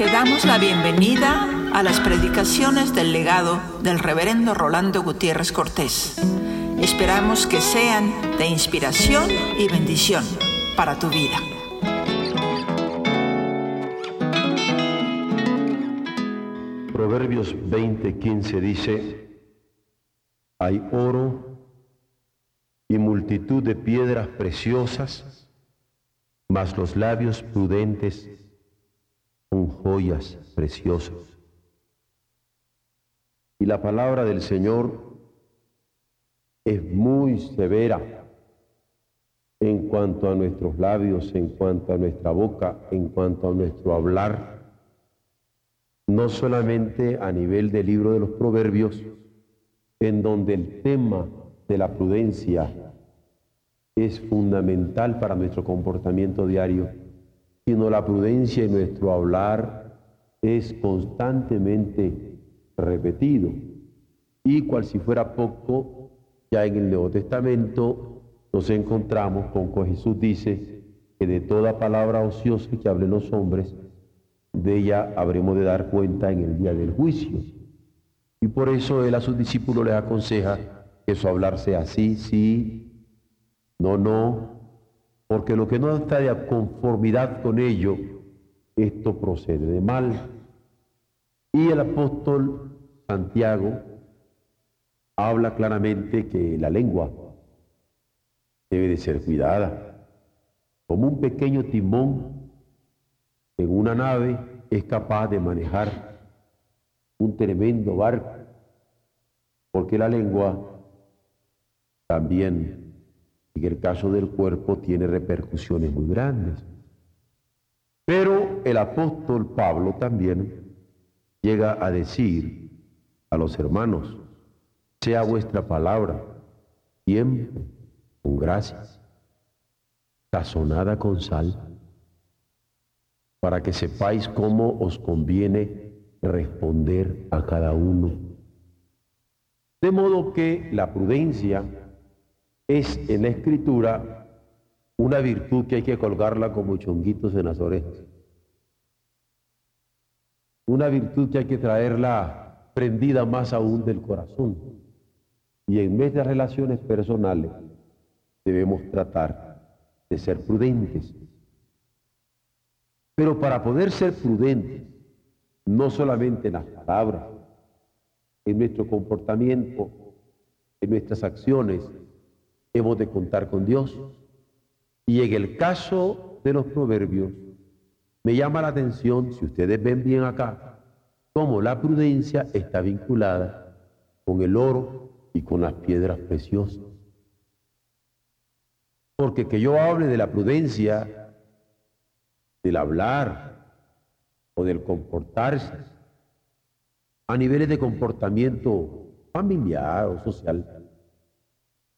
Te damos la bienvenida a las predicaciones del legado del reverendo Rolando Gutiérrez Cortés. Esperamos que sean de inspiración y bendición para tu vida. Proverbios 20:15 dice, hay oro y multitud de piedras preciosas, mas los labios prudentes son joyas preciosas. Y la palabra del Señor es muy severa en cuanto a nuestros labios, en cuanto a nuestra boca, en cuanto a nuestro hablar, no solamente a nivel del libro de los proverbios, en donde el tema de la prudencia es fundamental para nuestro comportamiento diario, sino la prudencia en nuestro hablar es constantemente repetido. Y cual si fuera poco, ya en el Nuevo Testamento nos encontramos con que Jesús dice que de toda palabra ociosa que hablen los hombres, de ella habremos de dar cuenta en el día del juicio. Y por eso él a sus discípulos les aconseja que su hablar sea sí, sí, no, no, porque lo que no está de conformidad con ello, esto procede de mal. Y el apóstol Santiago habla claramente que la lengua debe de ser cuidada. Como un pequeño timón en una nave es capaz de manejar un tremendo barco, porque la lengua también en el caso del cuerpo tiene repercusiones muy grandes. Pero el apóstol Pablo también llega a decir a los hermanos, sea vuestra palabra siempre con gracias, sazonada con sal, para que sepáis cómo os conviene responder a cada uno. De modo que la prudencia es en la escritura una virtud que hay que colgarla como chonguitos en las orejas. Una virtud que hay que traerla prendida más aún del corazón. Y en vez de relaciones personales debemos tratar de ser prudentes. Pero para poder ser prudentes, no solamente en las palabras, en nuestro comportamiento, en nuestras acciones, hemos de contar con Dios. Y en el caso de los proverbios, me llama la atención, si ustedes ven bien acá, cómo la prudencia está vinculada con el oro y con las piedras preciosas. Porque que yo hable de la prudencia, del hablar o del comportarse, a niveles de comportamiento familiar o social,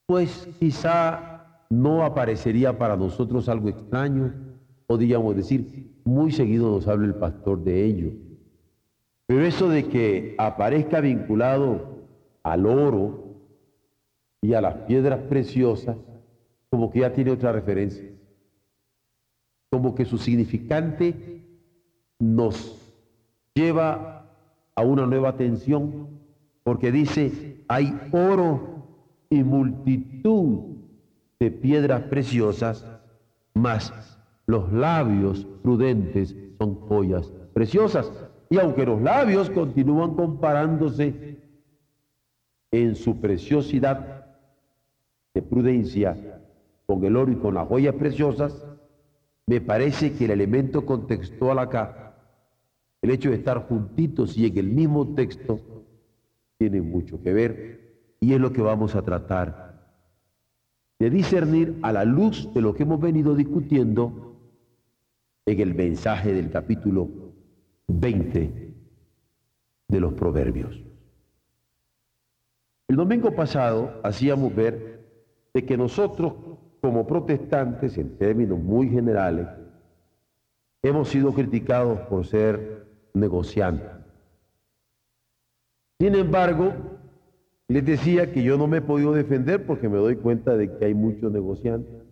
pues quizá no aparecería para nosotros algo extraño, podríamos decir, muy seguido nos habla el pastor de ello. Pero eso de que aparezca vinculado al oro y a las piedras preciosas, como que ya tiene otra referencia. Como que su significante nos lleva a una nueva atención, porque dice, hay oro y multitud de piedras preciosas, mas los labios prudentes son joyas preciosas. Y aunque los labios continúan comparándose en su preciosidad de prudencia con el oro y con las joyas preciosas, me parece que el elemento contextual acá, el hecho de estar juntitos y en el mismo texto, tiene mucho que ver y es lo que vamos a tratar de discernir a la luz de lo que hemos venido discutiendo en el mensaje del capítulo 20 de los Proverbios. El domingo pasado hacíamos ver de que nosotros como protestantes, en términos muy generales, hemos sido criticados por ser negociantes. Sin embargo, les decía que yo no me he podido defender porque me doy cuenta de que hay muchos negociantes.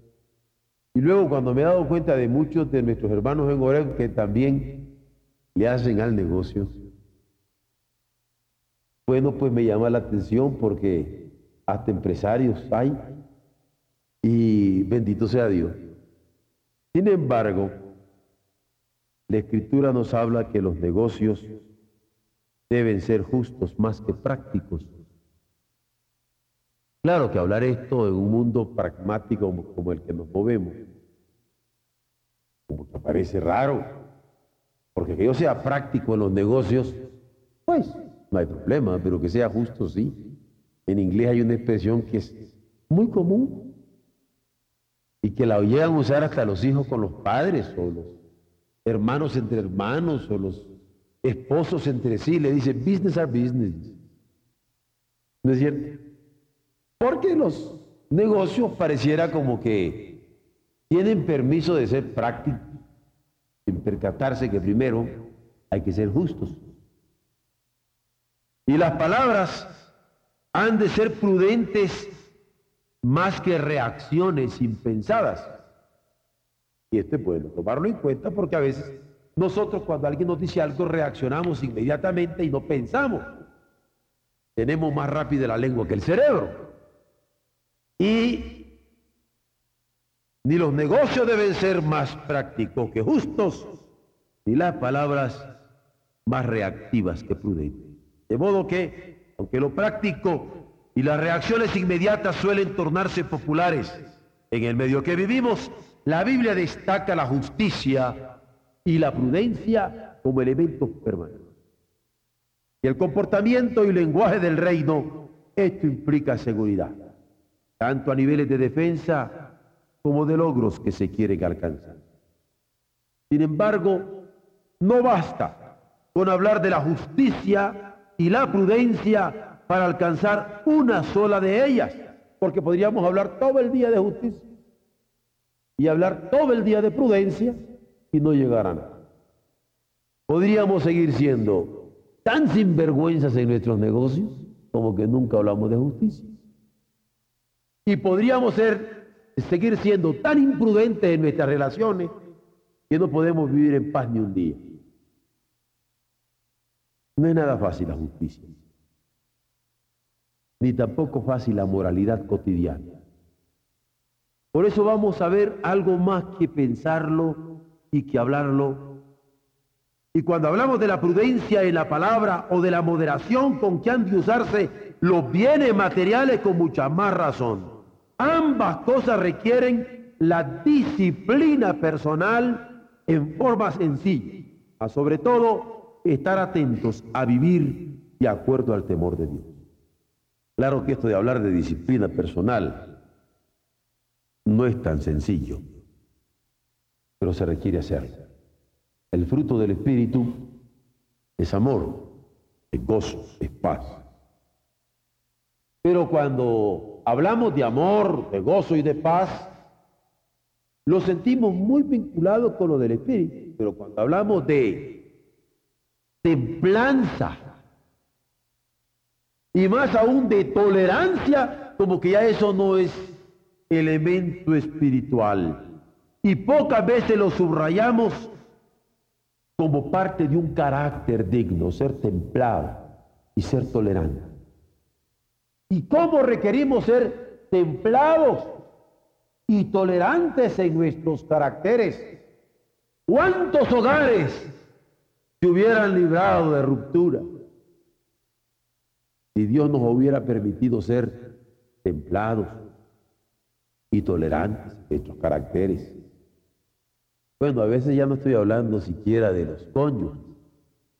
Y luego cuando me he dado cuenta de muchos de nuestros hermanos en Oreo que también le hacen al negocio. Bueno, pues me llama la atención porque hasta empresarios hay y bendito sea Dios. Sin embargo, la escritura nos habla que los negocios deben ser justos más que prácticos. Claro que hablar esto en un mundo pragmático como, el que nos movemos, como que parece raro, porque que yo sea práctico en los negocios, pues no hay problema, pero que sea justo sí. En inglés hay una expresión que es muy común y que la llegan a usar hasta los hijos con los padres o los hermanos entre hermanos o los esposos entre sí. Le dice, business are business. ¿No es cierto? Porque los negocios pareciera como que tienen permiso de ser prácticos, sin percatarse que primero hay que ser justos. Y las palabras han de ser prudentes más que reacciones impensadas. Y este puede tomarlo en cuenta porque a veces nosotros cuando alguien nos dice algo reaccionamos inmediatamente y no pensamos. Tenemos más rápida la lengua que el cerebro. Y ni los negocios deben ser más prácticos que justos, ni las palabras más reactivas que prudentes. De modo que, aunque lo práctico y las reacciones inmediatas suelen tornarse populares en el medio que vivimos, la Biblia destaca la justicia y la prudencia como elementos permanentes. Y el comportamiento y lenguaje del reino, esto implica seguridad, tanto a niveles de defensa como de logros que se quieren alcanzar. Sin embargo, no basta con hablar de la justicia y la prudencia para alcanzar una sola de ellas, porque podríamos hablar todo el día de justicia y hablar todo el día de prudencia y no llegar a nada. Podríamos seguir siendo tan sinvergüenzas en nuestros negocios como que nunca hablamos de justicia. Y podríamos ser, seguir siendo tan imprudentes en nuestras relaciones que no podemos vivir en paz ni un día. No es nada fácil la justicia ni tampoco fácil la moralidad cotidiana. Por eso vamos a ver algo más que pensarlo y que hablarlo. Y cuando hablamos de la prudencia en la palabra o de la moderación con que han de usarse los bienes materiales con mucha más razón, ambas cosas requieren la disciplina personal en forma sencilla, a sobre todo estar atentos a vivir de acuerdo al temor de Dios. Claro que esto de hablar de disciplina personal no es tan sencillo, pero se requiere hacerlo. El fruto del Espíritu es amor, es gozo, es paz. Pero cuando hablamos de amor, de gozo y de paz, lo sentimos muy vinculado con lo del Espíritu. Pero cuando hablamos de templanza, y más aún de tolerancia, como que ya eso no es elemento espiritual. Y pocas veces lo subrayamos como parte de un carácter digno, ser templado y ser tolerante. ¿Y cómo requerimos ser templados y tolerantes en nuestros caracteres? ¿Cuántos hogares se hubieran librado de ruptura? si Dios nos hubiera permitido ser templados y tolerantes de estos caracteres. Bueno, a veces ya no estoy hablando siquiera de los cónyuges,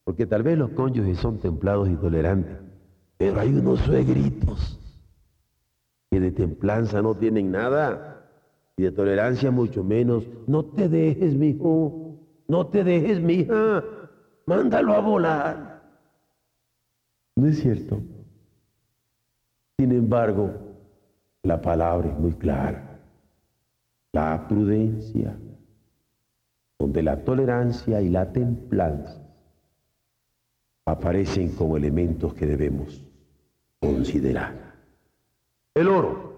porque tal vez los cónyuges son templados y tolerantes, pero hay unos suegritos que de templanza no tienen nada y de tolerancia mucho menos. No te dejes, mi hijo, no te dejes, mi hija, mándalo a volar. ¿No es cierto? Sin embargo, la palabra es muy clara. La prudencia, donde la tolerancia y la templanza aparecen como elementos que debemos considerar. El oro.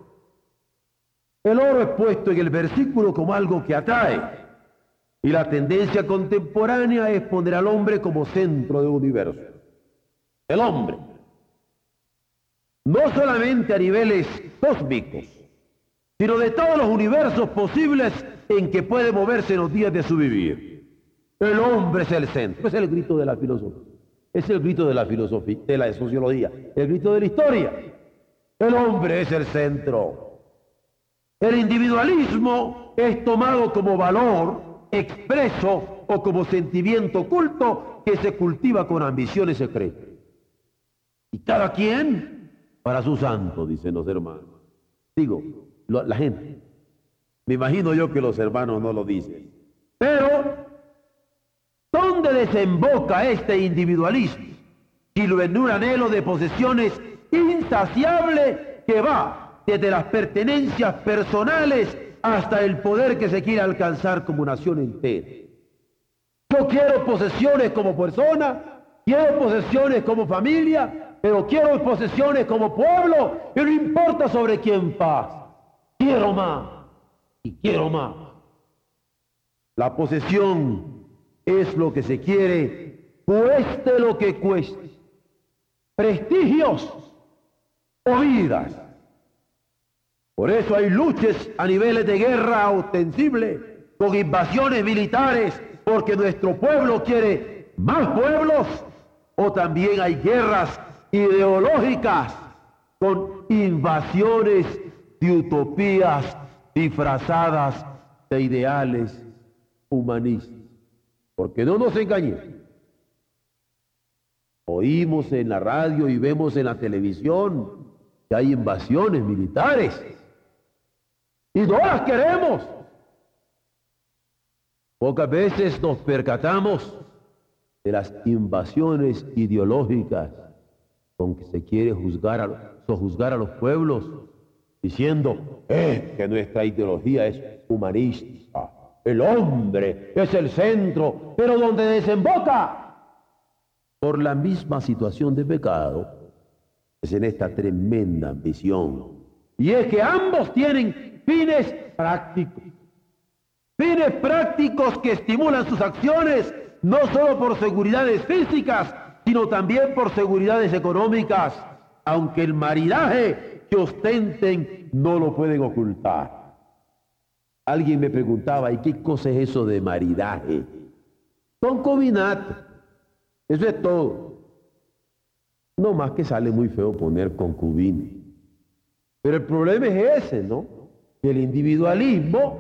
El oro es puesto en el versículo como algo que atrae. Y la tendencia contemporánea es poner al hombre como centro del universo. El hombre. No solamente a niveles cósmicos, sino de todos los universos posibles en que puede moverse en los días de su vivir. El hombre es el centro. Es el grito de la filosofía. Es el grito de la filosofía, de la sociología. El grito de la historia. El hombre es el centro. El individualismo es tomado como valor expreso o como sentimiento oculto que se cultiva con ambiciones secretas. Y cada quien para su santo, dicen los hermanos. Digo, la gente. Me imagino yo que los hermanos no lo dicen. Pero, ¿dónde desemboca este individualismo? lo en un anhelo de posesiones insaciable que va desde las pertenencias personales hasta el poder que se quiere alcanzar como nación entera. Yo quiero posesiones como persona, quiero posesiones como familia, pero quiero posesiones como pueblo y no importa sobre quién pasa. Quiero más y quiero más. La posesión es lo que se quiere, cueste lo que cueste. Prestigios o vidas. Por eso hay luchas a niveles de guerra ostensible, con invasiones militares, porque nuestro pueblo quiere más pueblos, o también hay guerras ideológicas con invasiones de utopías disfrazadas de ideales humanistas. Porque no nos engañemos. Oímos en la radio y vemos en la televisión que hay invasiones militares. Y no las queremos. Pocas veces nos percatamos de las invasiones ideológicas con que se quiere juzgar a, sojuzgar a los pueblos, diciendo eh, que nuestra ideología es humanista, el hombre es el centro, pero donde desemboca por la misma situación de pecado, es en esta tremenda ambición. Y es que ambos tienen fines prácticos. Fines prácticos que estimulan sus acciones, no solo por seguridades físicas, sino también por seguridades económicas, aunque el maridaje que ostenten no lo pueden ocultar. Alguien me preguntaba, ¿y qué cosa es eso de maridaje? Concubinato. Eso es todo. No más que sale muy feo poner concubino. Pero el problema es ese, ¿no? Que el individualismo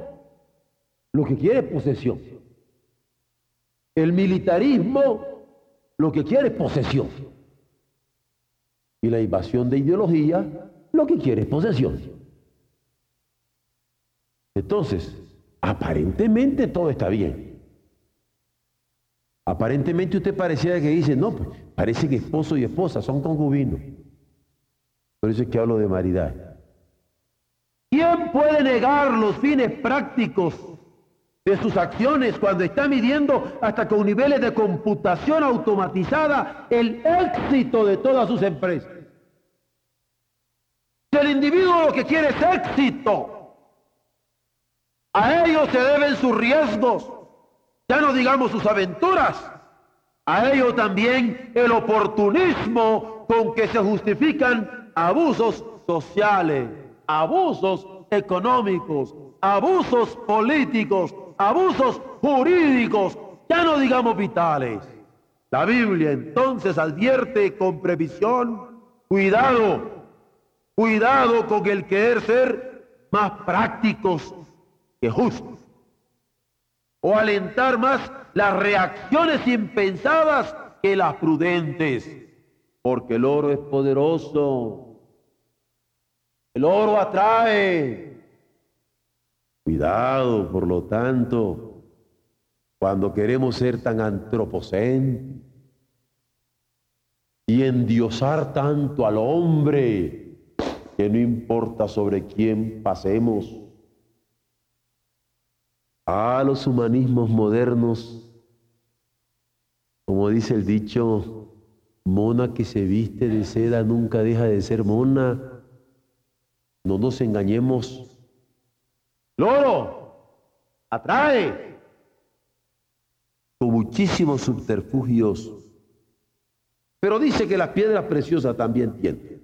lo que quiere es posesión. El militarismo lo que quiere es posesión. Y la invasión de ideología lo que quiere es posesión. Entonces, aparentemente todo está bien. Aparentemente usted pareciera que dice, no, pues parece que esposo y esposa son concubinos. Por eso es que hablo de maridad. ¿Quién puede negar los fines prácticos de sus acciones cuando está midiendo hasta con niveles de computación automatizada el éxito de todas sus empresas. El individuo lo que quiere es éxito, a ellos se deben sus riesgos, ya no digamos sus aventuras, a ello también el oportunismo con que se justifican abusos sociales, abusos económicos, abusos políticos, abusos jurídicos, ya no digamos vitales. La Biblia entonces advierte con previsión, cuidado, cuidado con el querer ser más prácticos que justos, o alentar más las reacciones impensadas que las prudentes, porque el oro es poderoso, el oro atrae, Cuidado, por lo tanto, cuando queremos ser tan antropocéntricos y endiosar tanto al hombre, que no importa sobre quién pasemos, a los humanismos modernos, como dice el dicho, mona que se viste de seda nunca deja de ser mona. No nos engañemos Loro, atrae. muchísimos subterfugios, pero dice que las piedras preciosas también tienen.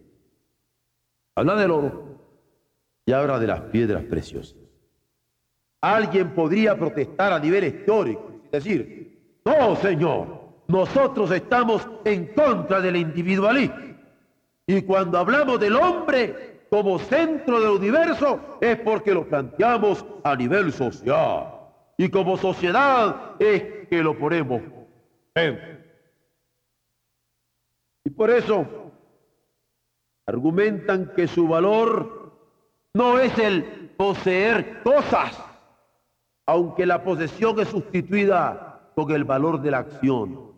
Habla del oro y habla de las piedras preciosas. Alguien podría protestar a nivel histórico, es decir, no, Señor, nosotros estamos en contra del individualismo. Y cuando hablamos del hombre como centro del universo es porque lo planteamos a nivel social. Y como sociedad es que lo ponemos en. Y por eso argumentan que su valor no es el poseer cosas, aunque la posesión es sustituida con el valor de la acción.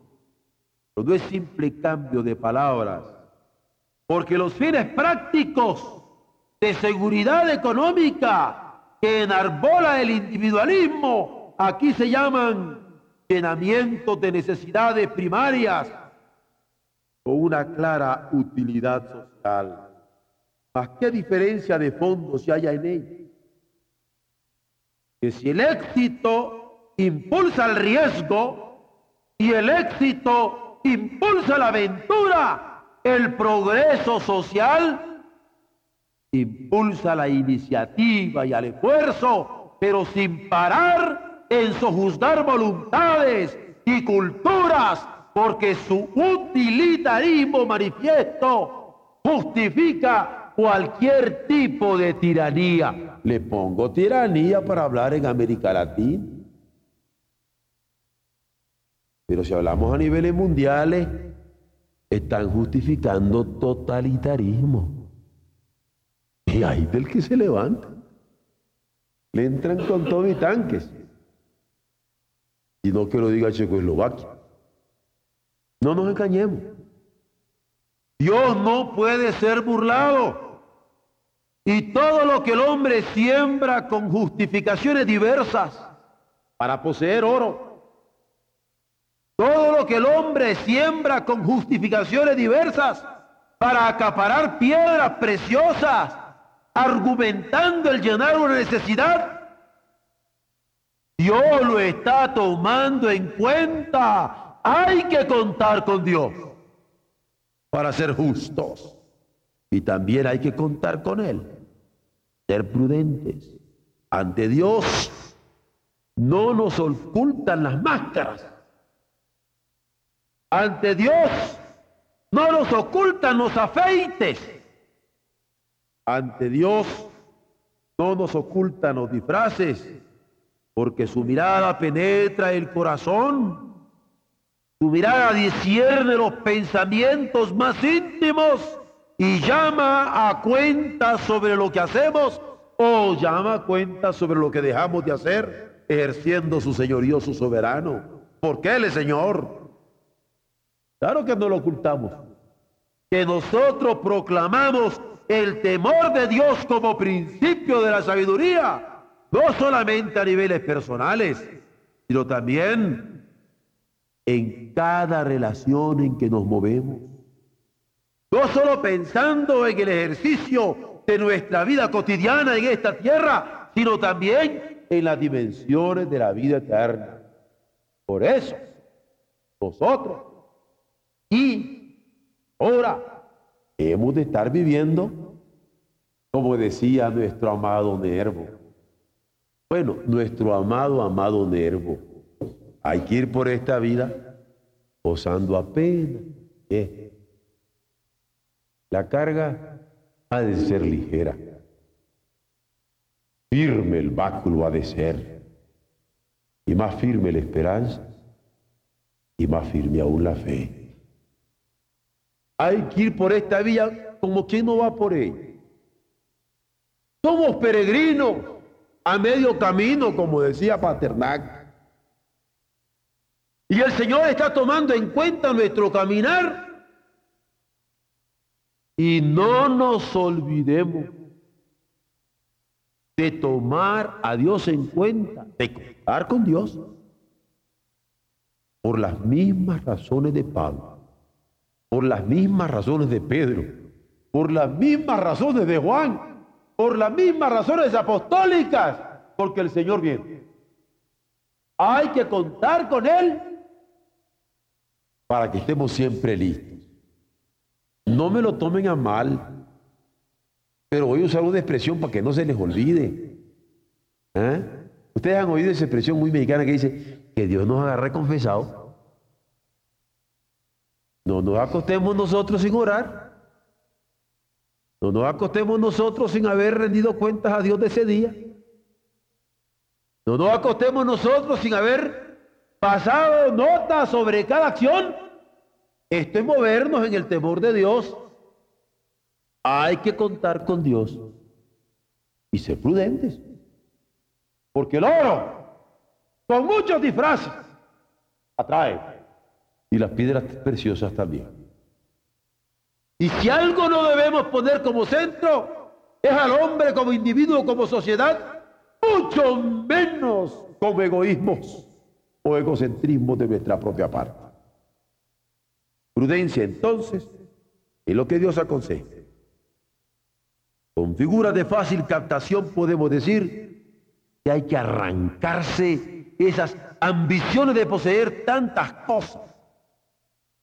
Pero no es simple cambio de palabras, porque los fines prácticos de seguridad económica que enarbola el individualismo, aquí se llaman llenamiento de necesidades primarias o una clara utilidad social. ¿Mas qué diferencia de fondo se haya en ella? Que si el éxito impulsa el riesgo y el éxito impulsa la aventura, el progreso social impulsa la iniciativa y al esfuerzo, pero sin parar en sojuzgar voluntades y culturas, porque su utilitarismo manifiesto justifica cualquier tipo de tiranía le pongo tiranía para hablar en América Latina. Pero si hablamos a niveles mundiales, están justificando totalitarismo. Y hay del que se levanta. Le entran con todo y tanques. Y no que lo diga Checoslovaquia. No nos engañemos. Dios no puede ser burlado. Y todo lo que el hombre siembra con justificaciones diversas para poseer oro. Todo lo que el hombre siembra con justificaciones diversas para acaparar piedras preciosas, argumentando el llenar una necesidad. Dios lo está tomando en cuenta. Hay que contar con Dios para ser justos. Y también hay que contar con Él. Ser prudentes. Ante Dios no nos ocultan las máscaras. Ante Dios no nos ocultan los afeites. Ante Dios no nos ocultan los disfraces, porque su mirada penetra el corazón. Su mirada discierne los pensamientos más íntimos y llama a cuenta sobre lo que hacemos o llama a cuenta sobre lo que dejamos de hacer ejerciendo su señorío, su soberano. Porque Él es Señor. Claro que no lo ocultamos. Que nosotros proclamamos el temor de Dios como principio de la sabiduría, no solamente a niveles personales, sino también en cada relación en que nos movemos. No solo pensando en el ejercicio de nuestra vida cotidiana en esta tierra, sino también en las dimensiones de la vida eterna. Por eso, nosotros y ahora hemos de estar viviendo, como decía nuestro amado Nervo. Bueno, nuestro amado, amado Nervo. Hay que ir por esta vida posando apenas. La carga ha de ser ligera. Firme el báculo ha de ser. Y más firme la esperanza. Y más firme aún la fe. Hay que ir por esta vía como quien no va por ella. Somos peregrinos a medio camino, como decía Paternac. Y el Señor está tomando en cuenta nuestro caminar y no nos olvidemos de tomar a Dios en cuenta, de contar con Dios, por las mismas razones de Pablo, por las mismas razones de Pedro, por las mismas razones de Juan, por las mismas razones apostólicas, porque el Señor viene. Hay que contar con Él para que estemos siempre listos. No me lo tomen a mal, pero voy a usar una expresión para que no se les olvide. ¿Eh? Ustedes han oído esa expresión muy mexicana que dice que Dios nos agarre confesado. No nos acostemos nosotros sin orar. No nos acostemos nosotros sin haber rendido cuentas a Dios de ese día. No nos acostemos nosotros sin haber pasado nota sobre cada acción. Esto es movernos en el temor de Dios. Hay que contar con Dios y ser prudentes. Porque el oro, con muchos disfraces, atrae. Y las piedras preciosas también. Y si algo no debemos poner como centro, es al hombre como individuo, como sociedad, mucho menos como egoísmos o egocentrismo de nuestra propia parte. Prudencia entonces es lo que Dios aconseja. Con figuras de fácil captación podemos decir que hay que arrancarse esas ambiciones de poseer tantas cosas,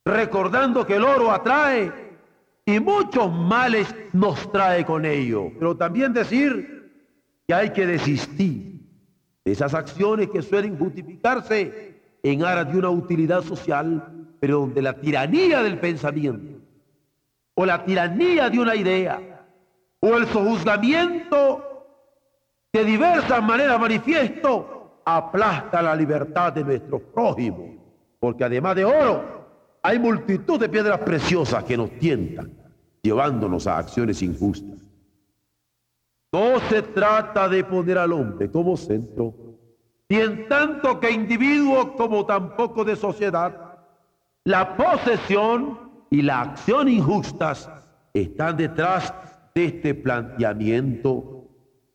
recordando que el oro atrae y muchos males nos trae con ello. Pero también decir que hay que desistir de esas acciones que suelen justificarse en aras de una utilidad social, pero donde la tiranía del pensamiento o la tiranía de una idea o el sojuzgamiento de diversas maneras manifiesto aplasta la libertad de nuestros prójimos, porque además de oro hay multitud de piedras preciosas que nos tientan, llevándonos a acciones injustas. No se trata de poner al hombre como centro, ni en tanto que individuo como tampoco de sociedad. La posesión y la acción injustas están detrás de este planteamiento.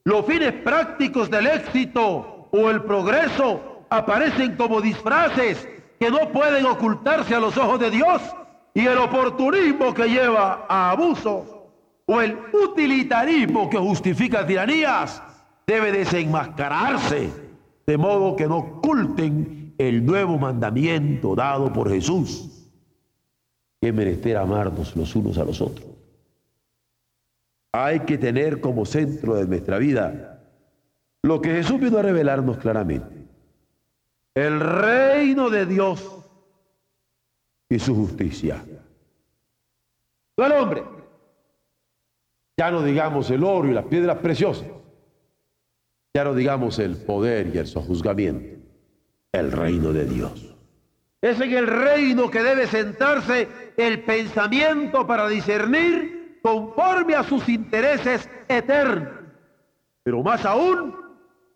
Los fines prácticos del éxito o el progreso aparecen como disfraces que no pueden ocultarse a los ojos de Dios y el oportunismo que lleva a abusos o el utilitarismo que justifica tiranías debe desenmascararse de modo que no oculten el nuevo mandamiento dado por Jesús que merecer amarnos los unos a los otros. Hay que tener como centro de nuestra vida lo que Jesús vino a revelarnos claramente. El reino de Dios y su justicia. No el hombre. Ya no digamos el oro y las piedras preciosas. Ya no digamos el poder y el sojuzgamiento. El reino de Dios. Es en el reino que debe sentarse el pensamiento para discernir conforme a sus intereses eternos, pero más aún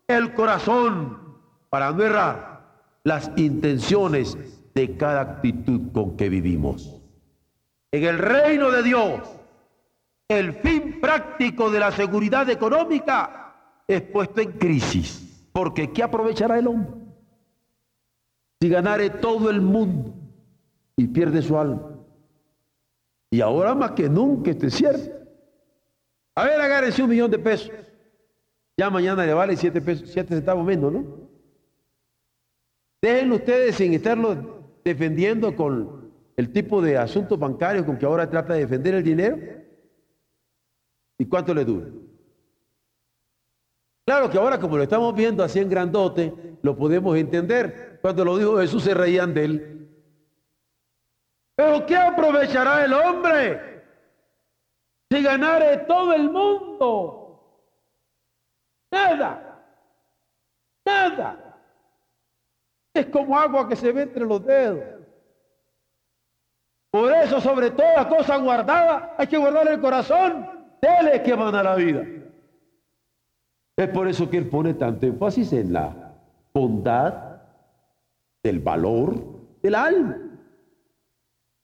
el corazón para no errar las intenciones de cada actitud con que vivimos. En el reino de Dios, el fin práctico de la seguridad económica es puesto en crisis, porque ¿qué aprovechará el hombre? Si ganare todo el mundo y pierde su alma. Y ahora más que nunca, esto es cierto. A ver, agárrense un millón de pesos. Ya mañana le vale siete, pesos, siete centavos menos, ¿no? Déjenlo ustedes sin estarlo defendiendo con el tipo de asuntos bancarios con que ahora trata de defender el dinero. ¿Y cuánto le dura? Claro que ahora como lo estamos viendo así en grandote, lo podemos entender. Cuando lo dijo Jesús se reían de él. Pero ¿qué aprovechará el hombre si ganare todo el mundo? Nada, nada. Es como agua que se ve entre los dedos. Por eso, sobre toda cosa guardada, hay que guardar el corazón. Dele que manda la vida. Es por eso que él pone tanto énfasis en la bondad del valor del alma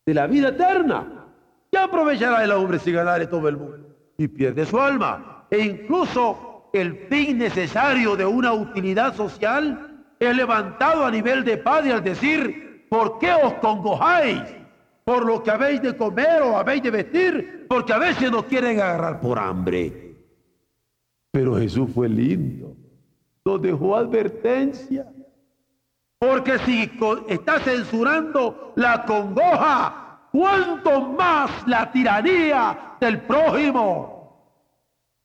de la vida eterna. ¿Qué aprovechará el hombre si ganare todo el mundo y pierde su alma? E incluso el fin necesario de una utilidad social es levantado a nivel de padre al decir, ¿por qué os congojáis? Por lo que habéis de comer o habéis de vestir, porque a veces nos quieren agarrar por hambre. Pero Jesús fue lindo, nos dejó advertencia. Porque si está censurando la congoja, ¿cuánto más la tiranía del prójimo?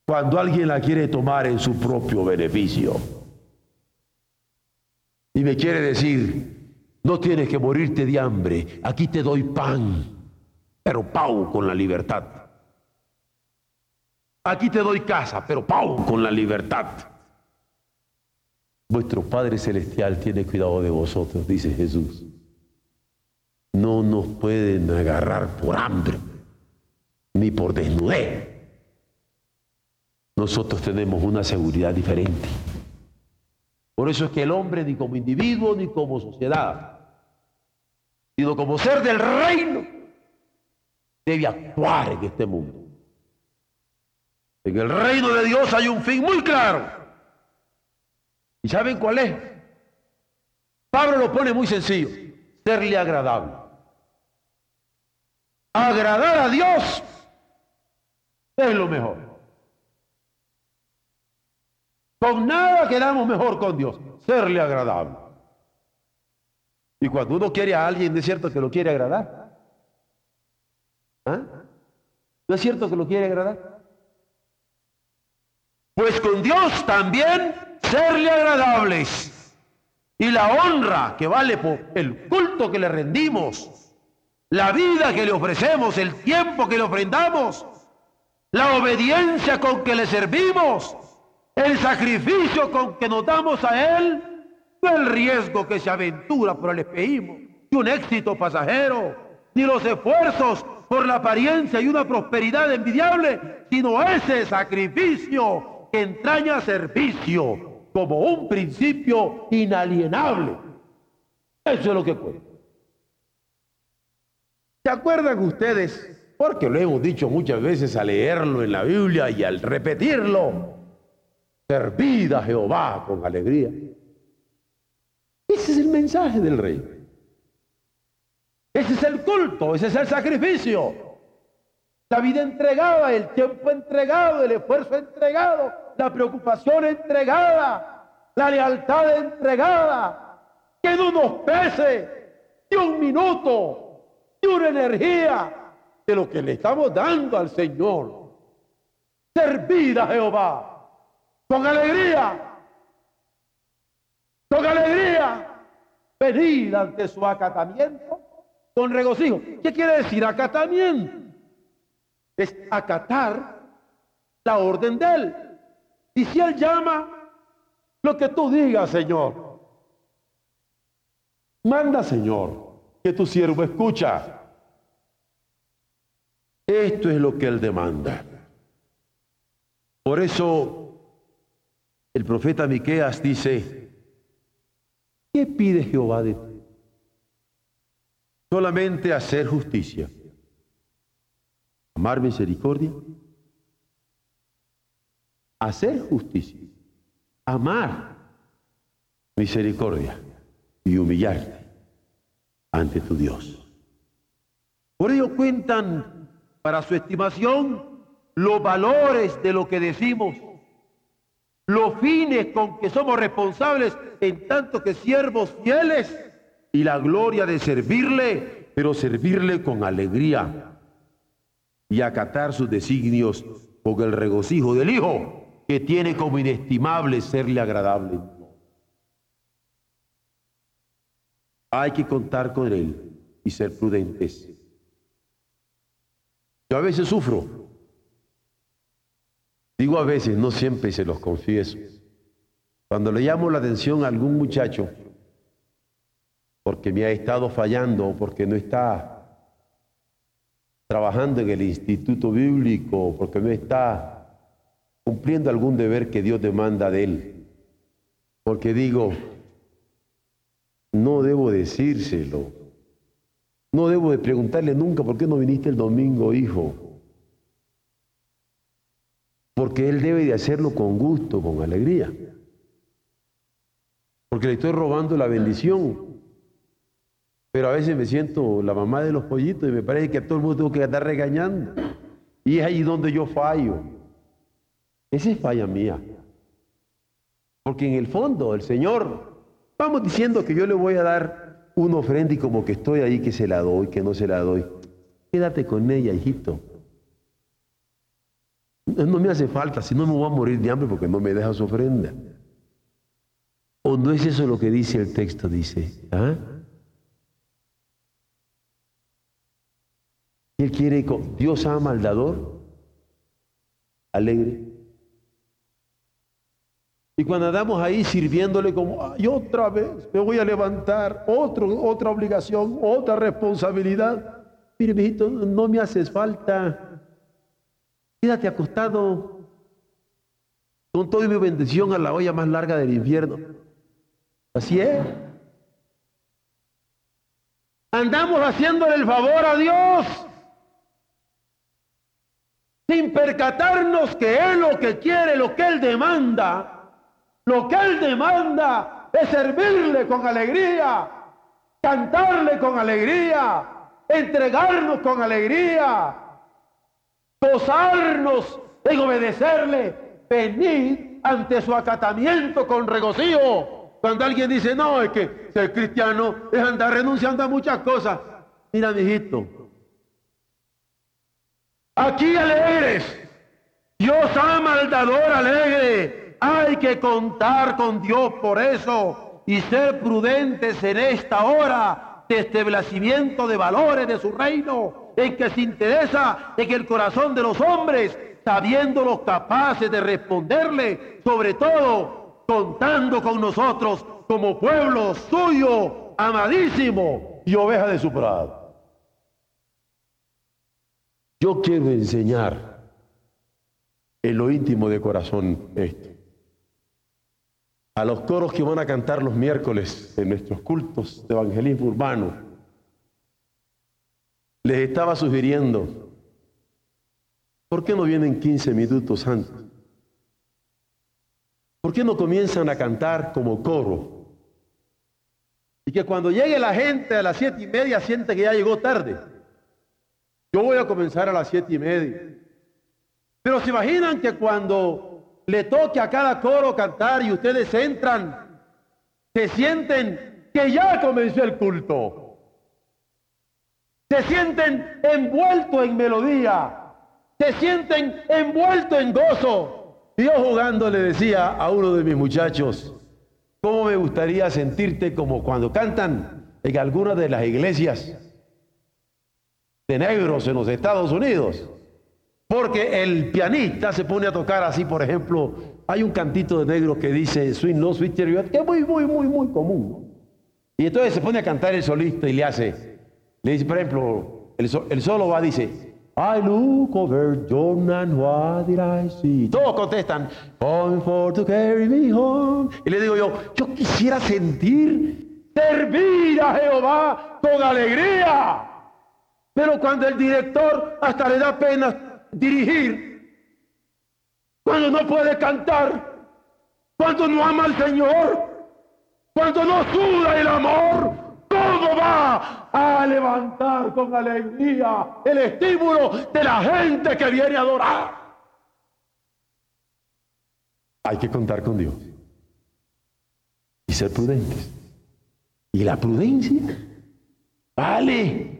Cuando alguien la quiere tomar en su propio beneficio. Y me quiere decir, no tienes que morirte de hambre, aquí te doy pan, pero pau con la libertad. Aquí te doy casa, pero pau con la libertad. Vuestro Padre Celestial tiene cuidado de vosotros, dice Jesús. No nos pueden agarrar por hambre, ni por desnudez. Nosotros tenemos una seguridad diferente. Por eso es que el hombre, ni como individuo, ni como sociedad, sino como ser del reino, debe actuar en este mundo. En el reino de Dios hay un fin muy claro. ¿Y saben cuál es? Pablo lo pone muy sencillo, serle agradable. Agradar a Dios es lo mejor. Con nada quedamos mejor con Dios, serle agradable. Y cuando uno quiere a alguien, ¿no es cierto que lo quiere agradar? ¿Ah? ¿No es cierto que lo quiere agradar? Pues con Dios también serle agradables. Y la honra que vale por el culto que le rendimos, la vida que le ofrecemos, el tiempo que le ofrendamos, la obediencia con que le servimos, el sacrificio con que nos damos a Él, no el riesgo que se aventura por el espejismo, ni un éxito pasajero, ni los esfuerzos por la apariencia y una prosperidad envidiable, sino ese sacrificio entraña servicio, como un principio inalienable. Eso es lo que cuenta. ¿Se acuerdan ustedes? Porque lo hemos dicho muchas veces al leerlo en la Biblia y al repetirlo. Servid a Jehová con alegría. Ese es el mensaje del rey. Ese es el culto, ese es el sacrificio. La vida entregada, el tiempo entregado, el esfuerzo entregado, la preocupación entregada, la lealtad entregada, que no nos pese ni un minuto, ni una energía de lo que le estamos dando al Señor. Servir a Jehová con alegría, con alegría, venir ante su acatamiento con regocijo. ¿Qué quiere decir acatamiento? Es acatar la orden de él. Y si Él llama, lo que tú digas, Señor. Manda, Señor, que tu siervo escucha. Esto es lo que Él demanda. Por eso el profeta Miqueas dice, ¿qué pide Jehová de ti? Solamente hacer justicia, amar misericordia hacer justicia, amar misericordia y humillarte ante tu Dios. Por ello cuentan para su estimación los valores de lo que decimos, los fines con que somos responsables en tanto que siervos fieles y la gloria de servirle, pero servirle con alegría y acatar sus designios con el regocijo del Hijo que tiene como inestimable serle agradable. Hay que contar con Él y ser prudentes. Yo a veces sufro. Digo a veces, no siempre se los confieso. Cuando le llamo la atención a algún muchacho porque me ha estado fallando o porque no está trabajando en el instituto bíblico, porque no está cumpliendo algún deber que Dios demanda de él. Porque digo, no debo decírselo. No debo de preguntarle nunca por qué no viniste el domingo, hijo. Porque él debe de hacerlo con gusto, con alegría. Porque le estoy robando la bendición. Pero a veces me siento la mamá de los pollitos y me parece que a todo el mundo tengo que estar regañando. Y es ahí donde yo fallo. Esa es falla mía. Porque en el fondo el Señor Vamos diciendo que yo le voy a dar una ofrenda y como que estoy ahí, que se la doy, que no se la doy. Quédate con ella, hijito. No me hace falta, si no me voy a morir de hambre porque no me deja su ofrenda. ¿O no es eso lo que dice el texto? Dice, ¿ah? Él quiere, Dios ama al dador alegre. Y cuando andamos ahí sirviéndole como, ay, otra vez me voy a levantar, otro, otra obligación, otra responsabilidad. Mire, mijito, no me haces falta. Quédate acostado con toda mi bendición a la olla más larga del infierno. Así es. Andamos haciéndole el favor a Dios sin percatarnos que Él lo que quiere, lo que Él demanda, lo que Él demanda es servirle con alegría, cantarle con alegría, entregarnos con alegría, gozarnos en obedecerle, venir ante su acatamiento con regocijo. Cuando alguien dice, no, es que ser cristiano es andar renunciando a muchas cosas. Mira, mijito, aquí alegres, Dios ama alegre. Hay que contar con Dios por eso y ser prudentes en esta hora de establecimiento de valores de su reino, en que se interesa en el corazón de los hombres, sabiéndolos capaces de responderle, sobre todo contando con nosotros como pueblo suyo, amadísimo y oveja de su prado. Yo quiero enseñar en lo íntimo de corazón esto a los coros que van a cantar los miércoles en nuestros cultos de evangelismo urbano, les estaba sugiriendo, ¿por qué no vienen 15 minutos antes? ¿Por qué no comienzan a cantar como coro? Y que cuando llegue la gente a las siete y media siente que ya llegó tarde. Yo voy a comenzar a las siete y media. Pero se imaginan que cuando le toque a cada coro cantar y ustedes entran, se sienten que ya comenzó el culto. Se sienten envueltos en melodía, se sienten envueltos en gozo. Y yo jugando le decía a uno de mis muchachos, ¿cómo me gustaría sentirte como cuando cantan en algunas de las iglesias de negros en los Estados Unidos? Porque el pianista se pone a tocar así, por ejemplo, hay un cantito de negro que dice Swing No Sweet que es muy, muy, muy, muy común. Y entonces se pone a cantar el solista y le hace, le dice, por ejemplo, el, solo va, dice, I look over Jordan, what did I see? Todos contestan, Going for to carry me home. Y le digo yo, yo quisiera sentir, servir a Jehová con alegría. Pero cuando el director hasta le da pena dirigir, cuando no puede cantar, cuando no ama al Señor, cuando no suda el amor, ¿cómo va a levantar con alegría el estímulo de la gente que viene a adorar? Hay que contar con Dios y ser prudentes. Y la prudencia vale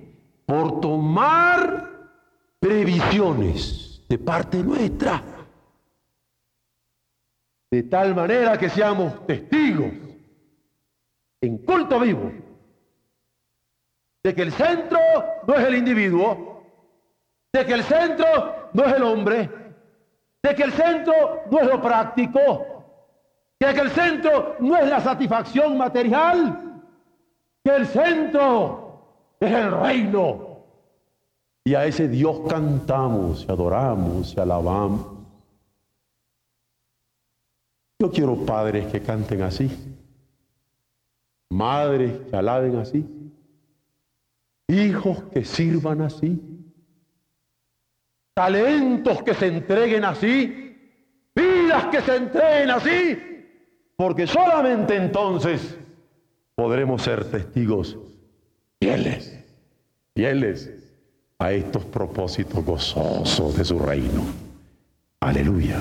por tomar previsiones de parte nuestra, de tal manera que seamos testigos en culto vivo de que el centro no es el individuo, de que el centro no es el hombre, de que el centro no es lo práctico, de que el centro no es la satisfacción material, que el centro es el reino y a ese Dios cantamos, adoramos, y alabamos. Yo quiero padres que canten así, madres que alaben así, hijos que sirvan así, talentos que se entreguen así, vidas que se entreguen así, porque solamente entonces podremos ser testigos fieles, fieles a estos propósitos gozosos de su reino. Aleluya.